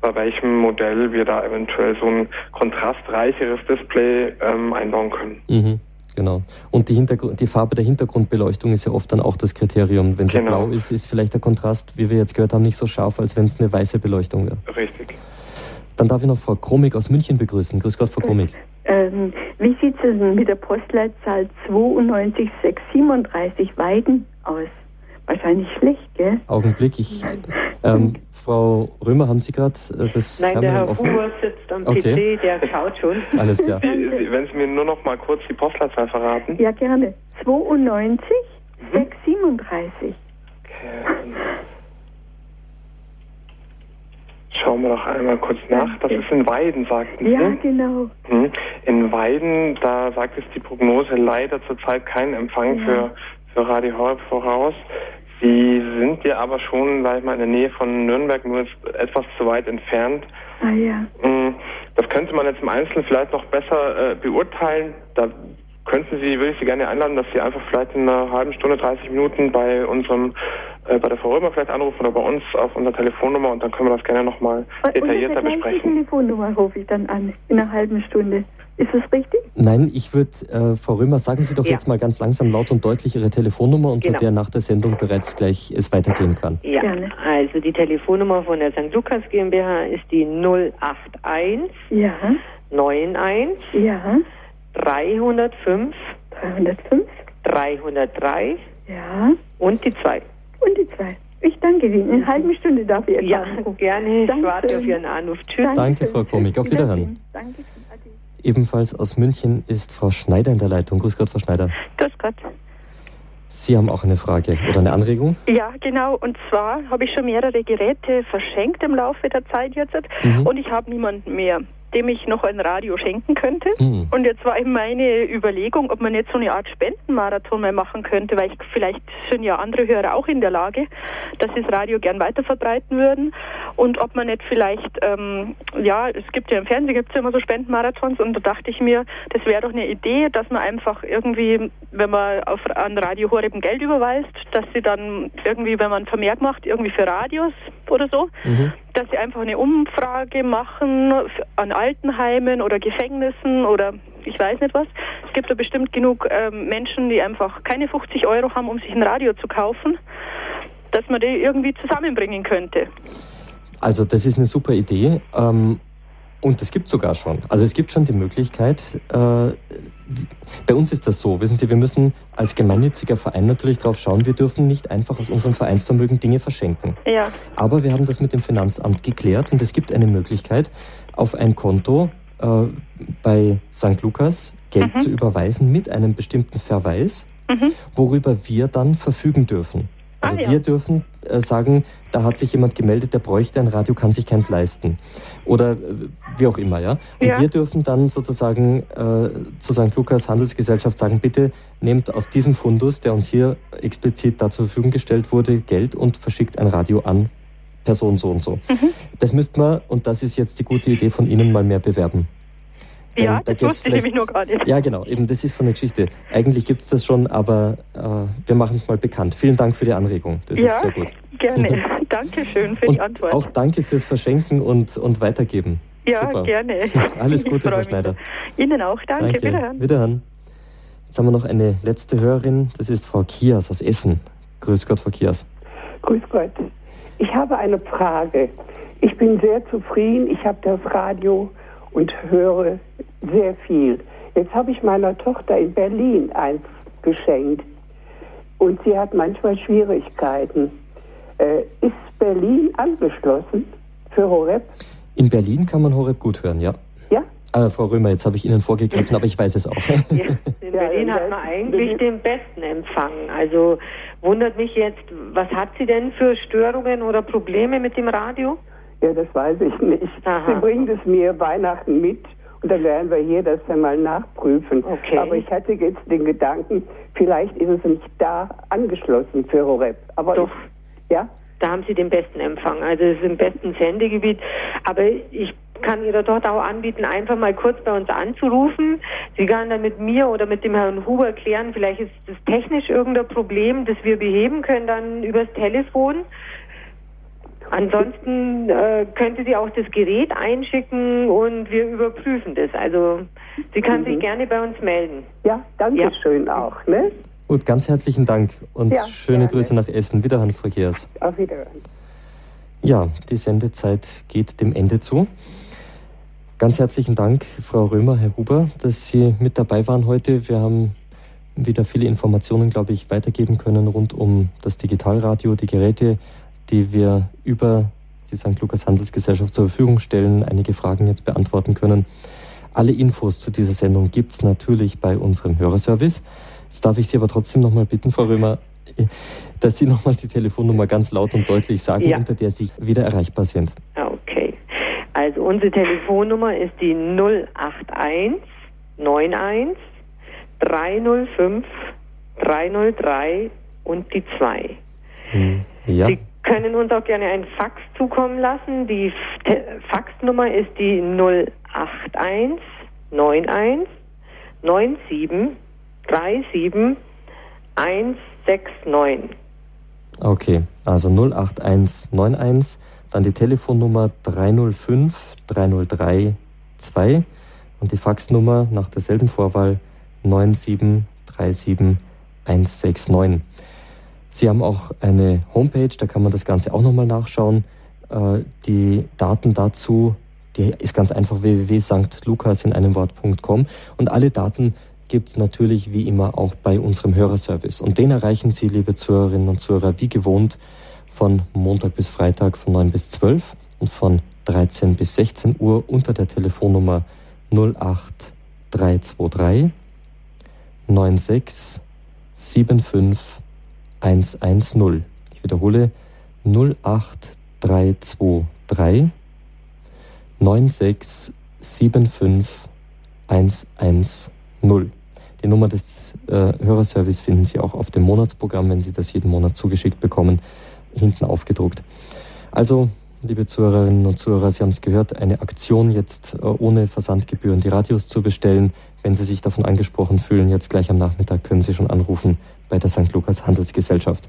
bei welchem Modell wir da eventuell so ein kontrastreicheres Display ähm, einbauen können. Mhm. Genau. Und die, die, Farbe der Hintergrundbeleuchtung ist ja oft dann auch das Kriterium. Wenn sie genau. blau ist, ist vielleicht der Kontrast, wie wir jetzt gehört haben, nicht so scharf, als wenn es eine weiße Beleuchtung wäre. Richtig. Dann darf ich noch Frau Kromig aus München begrüßen. Grüß Gott, Frau Kromig. Ähm, wie sieht es denn mit der Postleitzahl 92637 Weiden aus? Wahrscheinlich schlecht, gell? Augenblick, ich. Ähm, Frau Römer, haben Sie gerade äh, das Nein, Terminal der Herr offen? Huber sitzt am okay. PC, der schaut schon. *laughs* Alles klar. Wenn Sie mir nur noch mal kurz die Postleitzahl verraten. Ja, gerne. 92 mhm. 637. Okay. Schauen wir doch einmal kurz nach. Das ist in Weiden, sagten Sie. Ja, genau. Mhm. In Weiden, da sagt es die Prognose leider zurzeit keinen Empfang ja. für, für Radio Horeb voraus. Sie sind ja aber schon, sag ich mal, in der Nähe von Nürnberg, nur etwas zu weit entfernt. Ah ja. Mm, das könnte man jetzt im Einzelnen vielleicht noch besser äh, beurteilen. Da könnten Sie, würde ich Sie gerne einladen, dass Sie einfach vielleicht in einer halben Stunde, 30 Minuten bei unserem, äh, bei der Frau Römer vielleicht anrufen oder bei uns auf unserer Telefonnummer und dann können wir das gerne nochmal detaillierter besprechen. Telefonnummer rufe ich dann an, in einer halben Stunde. Ist das richtig? Nein, ich würde, äh, Frau Römer, sagen Sie doch ja. jetzt mal ganz langsam laut und deutlich Ihre Telefonnummer, unter genau. der nach der Sendung bereits gleich es weitergehen kann. Ja, Gerne. also die Telefonnummer von der St. Lukas GmbH ist die 081 ja. 91 ja. 305 305 303 ja. und die 2. Und die 2. Ich danke Ihnen. Eine halbe Stunde darf ich Ja, gerne. Ich warte auf Ihren Anruf. Tschüss. Danke, Frau Komik. Auf Wiederhören. Danke. Ebenfalls aus München ist Frau Schneider in der Leitung. Grüß Gott, Frau Schneider. Grüß Gott. Sie haben auch eine Frage oder eine Anregung? Ja, genau. Und zwar habe ich schon mehrere Geräte verschenkt im Laufe der Zeit jetzt mhm. und ich habe niemanden mehr dem ich noch ein Radio schenken könnte. Mhm. Und jetzt war eben meine Überlegung, ob man jetzt so eine Art Spendenmarathon mal machen könnte, weil ich, vielleicht sind ja andere Hörer auch in der Lage, dass sie das Radio gern weiter verbreiten würden. Und ob man nicht vielleicht, ähm, ja, es gibt ja im Fernsehen gibt es ja immer so Spendenmarathons und da dachte ich mir, das wäre doch eine Idee, dass man einfach irgendwie, wenn man auf, an Radio Horeb Geld überweist, dass sie dann irgendwie, wenn man Vermerk macht, irgendwie für Radios oder so, mhm. Dass sie einfach eine Umfrage machen an Altenheimen oder Gefängnissen oder ich weiß nicht was. Es gibt da bestimmt genug ähm, Menschen, die einfach keine 50 Euro haben, um sich ein Radio zu kaufen, dass man die irgendwie zusammenbringen könnte. Also das ist eine super Idee. Ähm, und es gibt sogar schon. Also es gibt schon die Möglichkeit, äh, bei uns ist das so, wissen Sie, wir müssen als gemeinnütziger Verein natürlich darauf schauen, wir dürfen nicht einfach aus unserem Vereinsvermögen Dinge verschenken. Ja. Aber wir haben das mit dem Finanzamt geklärt und es gibt eine Möglichkeit, auf ein Konto äh, bei St. Lukas Geld mhm. zu überweisen mit einem bestimmten Verweis, mhm. worüber wir dann verfügen dürfen. Also ah, ja. wir dürfen äh, sagen, da hat sich jemand gemeldet, der bräuchte ein Radio, kann sich keins leisten. Oder äh, wie auch immer, ja. Und ja. wir dürfen dann sozusagen äh, zu St. Lukas Handelsgesellschaft sagen, bitte nehmt aus diesem Fundus, der uns hier explizit da zur Verfügung gestellt wurde, Geld und verschickt ein Radio an Person so und so. Mhm. Das müsste man, und das ist jetzt die gute Idee von Ihnen, mal mehr bewerben. Ja, da das wusste ich nämlich nur gar nicht. Ja, genau, eben das ist so eine Geschichte. Eigentlich gibt es das schon, aber äh, wir machen es mal bekannt. Vielen Dank für die Anregung, das ja, ist sehr gut. gerne. *laughs* danke schön für und die Antwort. Auch danke fürs Verschenken und, und Weitergeben. Ja, Super. gerne. *laughs* Alles Gute, Frau Schneider. Ihnen auch, danke. danke. Wiederhören. Wiederhören. Jetzt haben wir noch eine letzte Hörerin, das ist Frau Kias aus Essen. Grüß Gott, Frau Kias. Grüß Gott. Ich habe eine Frage. Ich bin sehr zufrieden. Ich habe das Radio und höre sehr viel. Jetzt habe ich meiner Tochter in Berlin eins geschenkt und sie hat manchmal Schwierigkeiten. Äh, ist Berlin angeschlossen für Horeb? In Berlin kann man Horeb gut hören, ja. Ja? Ah, Frau Römer, jetzt habe ich Ihnen vorgegriffen, *laughs* aber ich weiß es auch. Ja, in *laughs* Berlin hat man eigentlich den besten Empfang. Also wundert mich jetzt, was hat sie denn für Störungen oder Probleme mit dem Radio? Ja, das weiß ich nicht. Aha. Sie bringt es mir Weihnachten mit und dann werden wir hier das dann mal nachprüfen. Okay. Aber ich hatte jetzt den Gedanken, vielleicht ist es nicht da angeschlossen für Horeb. Aber Doch. Ich, ja? Da haben Sie den besten Empfang. Also es ist im besten Sendegebiet. Aber ich kann Ihrer Tochter auch anbieten, einfach mal kurz bei uns anzurufen. Sie kann dann mit mir oder mit dem Herrn Huber klären, vielleicht ist das technisch irgendein Problem, das wir beheben können dann übers Telefon. Ansonsten äh, könnte sie auch das Gerät einschicken und wir überprüfen das. Also sie kann mhm. sich gerne bei uns melden. Ja, danke ja. schön auch. Ne? Gut, ganz herzlichen Dank und ja, schöne gerne. Grüße nach Essen. Wiederhören, Frau Geers. Auf Wiederhören. Ja, die Sendezeit geht dem Ende zu. Ganz herzlichen Dank, Frau Römer, Herr Huber, dass Sie mit dabei waren heute. Wir haben wieder viele Informationen, glaube ich, weitergeben können rund um das Digitalradio, die Geräte, die wir über die St. Lukas Handelsgesellschaft zur Verfügung stellen, einige Fragen jetzt beantworten können. Alle Infos zu dieser Sendung gibt es natürlich bei unserem Hörerservice. Jetzt darf ich Sie aber trotzdem nochmal bitten, Frau Römer, dass Sie nochmal die Telefonnummer ganz laut und deutlich sagen, ja. unter der Sie wieder erreichbar sind. Okay. Also unsere Telefonnummer ist die 081 91 305 303 und die 2. Hm. Ja. Sie können uns auch gerne ein Fax zukommen lassen. Die Faxnummer ist die 081 91 97 37 169. Okay, also 08191, dann die Telefonnummer 305 303 2 und die Faxnummer nach derselben Vorwahl 9737169. Sie haben auch eine Homepage, da kann man das Ganze auch nochmal nachschauen. Äh, die Daten dazu, die ist ganz einfach www.sanktlukas in einem Wort.com und alle Daten gibt es natürlich wie immer auch bei unserem Hörerservice. Und den erreichen Sie, liebe Zuhörerinnen und Zuhörer, wie gewohnt von Montag bis Freitag von 9 bis 12 und von 13 bis 16 Uhr unter der Telefonnummer 08323 96 75 110. Ich wiederhole 08323 96 75 110. Die Nummer des äh, Hörerservice finden Sie auch auf dem Monatsprogramm, wenn Sie das jeden Monat zugeschickt bekommen, hinten aufgedruckt. Also, liebe Zuhörerinnen und Zuhörer, Sie haben es gehört, eine Aktion jetzt äh, ohne Versandgebühren die Radios zu bestellen. Wenn Sie sich davon angesprochen fühlen, jetzt gleich am Nachmittag können Sie schon anrufen bei der St. Lukas Handelsgesellschaft.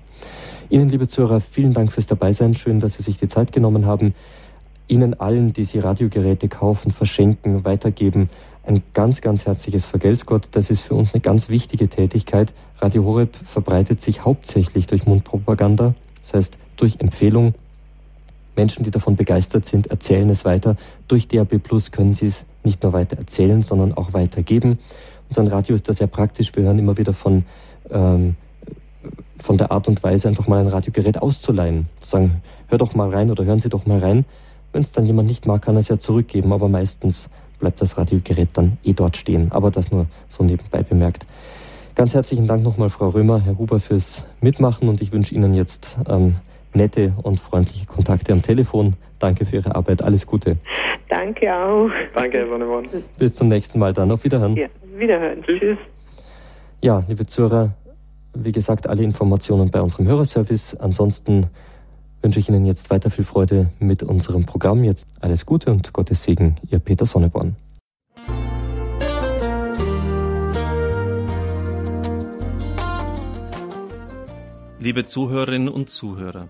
Ihnen, liebe Zuhörer, vielen Dank fürs Dabeisein. Schön, dass Sie sich die Zeit genommen haben. Ihnen allen, die Sie Radiogeräte kaufen, verschenken, weitergeben, ein ganz, ganz herzliches Vergelt's Gott. Das ist für uns eine ganz wichtige Tätigkeit. Radio Horeb verbreitet sich hauptsächlich durch Mundpropaganda, das heißt durch Empfehlung. Menschen, die davon begeistert sind, erzählen es weiter. Durch DAB Plus können sie es nicht nur weiter erzählen, sondern auch weitergeben. Unser Radio ist da sehr praktisch. Wir hören immer wieder von, ähm, von der Art und Weise, einfach mal ein Radiogerät auszuleihen. Sagen, hör doch mal rein oder hören Sie doch mal rein. Wenn es dann jemand nicht mag, kann er es ja zurückgeben, aber meistens bleibt das Radiogerät dann eh dort stehen. Aber das nur so nebenbei bemerkt. Ganz herzlichen Dank nochmal, Frau Römer, Herr Huber, fürs Mitmachen und ich wünsche Ihnen jetzt ähm, nette und freundliche Kontakte am Telefon. Danke für Ihre Arbeit. Alles Gute. Danke auch. Danke, Herr Sonneborn. Bis zum nächsten Mal dann. Auf Wiederhören. Ja, Wiederhören. Tschüss. Ja, liebe Zuhörer, wie gesagt, alle Informationen bei unserem Hörerservice. Ansonsten wünsche ich Ihnen jetzt weiter viel Freude mit unserem Programm. Jetzt alles Gute und Gottes Segen, Ihr Peter Sonneborn. Liebe Zuhörerinnen und Zuhörer,